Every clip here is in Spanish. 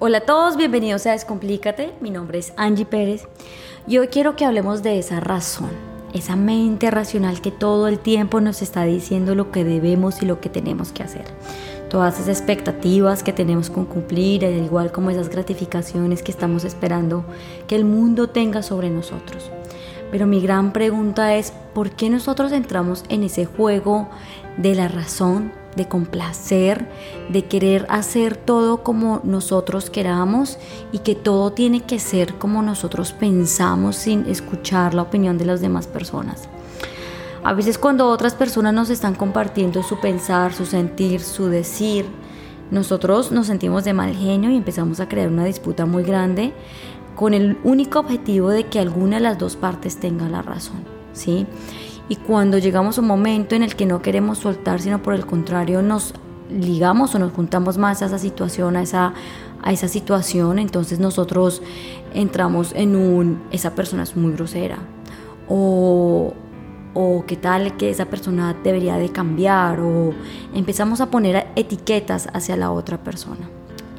Hola a todos, bienvenidos a Descomplícate. Mi nombre es Angie Pérez y hoy quiero que hablemos de esa razón, esa mente racional que todo el tiempo nos está diciendo lo que debemos y lo que tenemos que hacer. Todas esas expectativas que tenemos con cumplir, al igual como esas gratificaciones que estamos esperando que el mundo tenga sobre nosotros. Pero mi gran pregunta es, ¿por qué nosotros entramos en ese juego de la razón, de complacer, de querer hacer todo como nosotros queramos y que todo tiene que ser como nosotros pensamos sin escuchar la opinión de las demás personas. A veces cuando otras personas nos están compartiendo su pensar, su sentir, su decir, nosotros nos sentimos de mal genio y empezamos a crear una disputa muy grande con el único objetivo de que alguna de las dos partes tenga la razón, ¿sí? Y cuando llegamos a un momento en el que no queremos soltar, sino por el contrario nos ligamos o nos juntamos más a esa situación, a esa, a esa situación, entonces nosotros entramos en un, esa persona es muy grosera. O, o qué tal que esa persona debería de cambiar o empezamos a poner etiquetas hacia la otra persona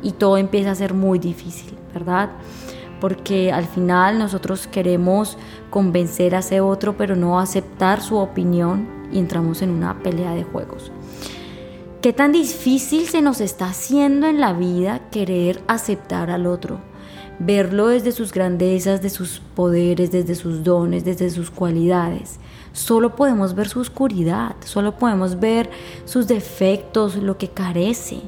y todo empieza a ser muy difícil, ¿verdad? Porque al final nosotros queremos convencer a ese otro, pero no aceptar su opinión y entramos en una pelea de juegos. ¿Qué tan difícil se nos está haciendo en la vida querer aceptar al otro? Verlo desde sus grandezas, de sus poderes, desde sus dones, desde sus cualidades. Solo podemos ver su oscuridad, solo podemos ver sus defectos, lo que carece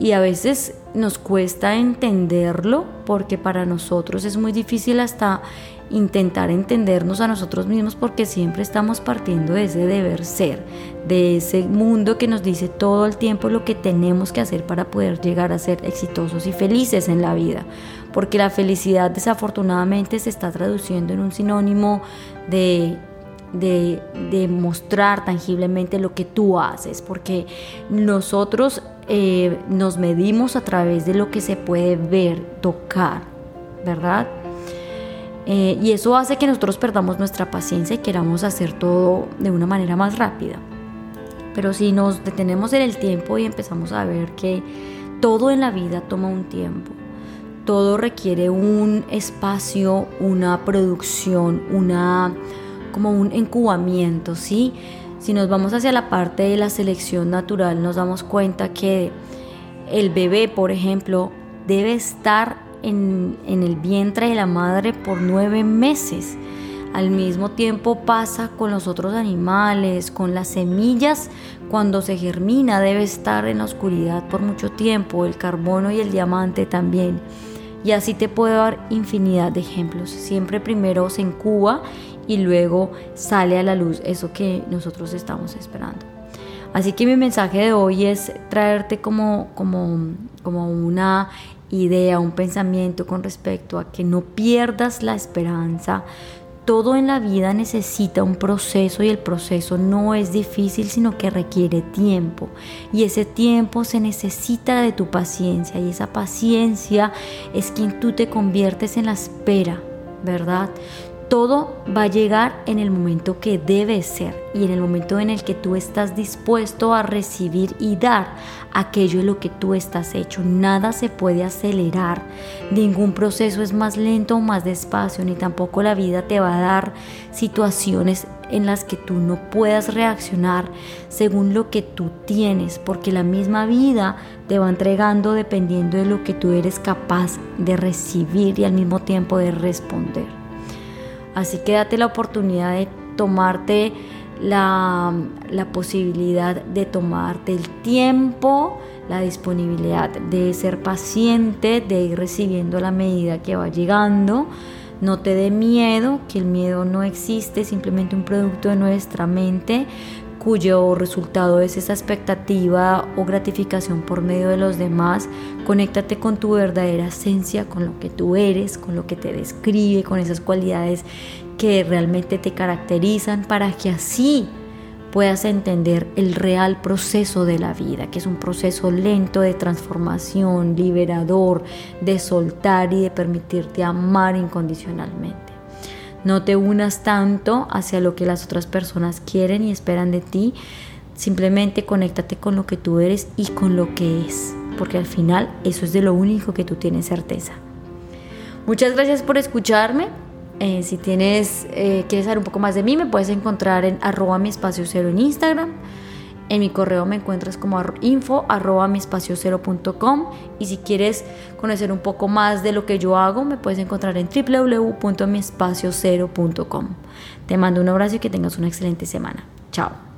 y a veces nos cuesta entenderlo porque para nosotros es muy difícil hasta intentar entendernos a nosotros mismos porque siempre estamos partiendo de ese deber ser, de ese mundo que nos dice todo el tiempo lo que tenemos que hacer para poder llegar a ser exitosos y felices en la vida. Porque la felicidad desafortunadamente se está traduciendo en un sinónimo de de, mostrar tangiblemente lo que tú haces, porque nosotros eh, nos medimos a través de lo que se puede ver, tocar, ¿verdad? Eh, y eso hace que nosotros perdamos nuestra paciencia y queramos hacer todo de una manera más rápida. Pero si nos detenemos en el tiempo y empezamos a ver que todo en la vida toma un tiempo, todo requiere un espacio, una producción, una como un incubamiento, ¿sí? Si nos vamos hacia la parte de la selección natural, nos damos cuenta que el bebé, por ejemplo, debe estar en, en el vientre de la madre por nueve meses. Al mismo tiempo pasa con los otros animales, con las semillas, cuando se germina debe estar en la oscuridad por mucho tiempo, el carbono y el diamante también. Y así te puedo dar infinidad de ejemplos. Siempre primero se incuba y luego sale a la luz eso que nosotros estamos esperando. Así que mi mensaje de hoy es traerte como, como, como una idea, un pensamiento con respecto a que no pierdas la esperanza. Todo en la vida necesita un proceso y el proceso no es difícil, sino que requiere tiempo. Y ese tiempo se necesita de tu paciencia y esa paciencia es quien tú te conviertes en la espera, ¿verdad? Todo va a llegar en el momento que debe ser y en el momento en el que tú estás dispuesto a recibir y dar aquello en lo que tú estás hecho. Nada se puede acelerar, ningún proceso es más lento o más despacio, ni tampoco la vida te va a dar situaciones en las que tú no puedas reaccionar según lo que tú tienes, porque la misma vida te va entregando dependiendo de lo que tú eres capaz de recibir y al mismo tiempo de responder. Así que date la oportunidad de tomarte la, posibilidad de tomarte el tiempo, la disponibilidad de ser paciente, de ir recibiendo la medida que va llegando. No te dé miedo, que el miedo no existe, simplemente un producto de nuestra mente cuyo resultado es esa expectativa o gratificación por medio de los demás. Conéctate con tu verdadera esencia, con lo que tú eres, con lo que te describe, con esas cualidades que realmente te caracterizan para que así puedas entender el real proceso de la vida, que es un proceso lento de transformación, liberador, de soltar y de permitirte amar incondicionalmente. No te unas tanto hacia lo que las otras personas quieren y esperan de ti. Simplemente conéctate con lo que tú eres y con lo que es. porque al final eso es de lo único que tú tienes certeza. Muchas gracias por escucharme. Eh, si tienes, eh, quieres saber un poco más de mí, me puedes encontrar en arroba mi espacio cero en Instagram. En mi correo me encuentras como info arroba mi y si quieres conocer un poco más de lo que yo hago, me puedes encontrar en www.miespaciocero.com. Te mando un abrazo y que tengas una excelente semana. Chao.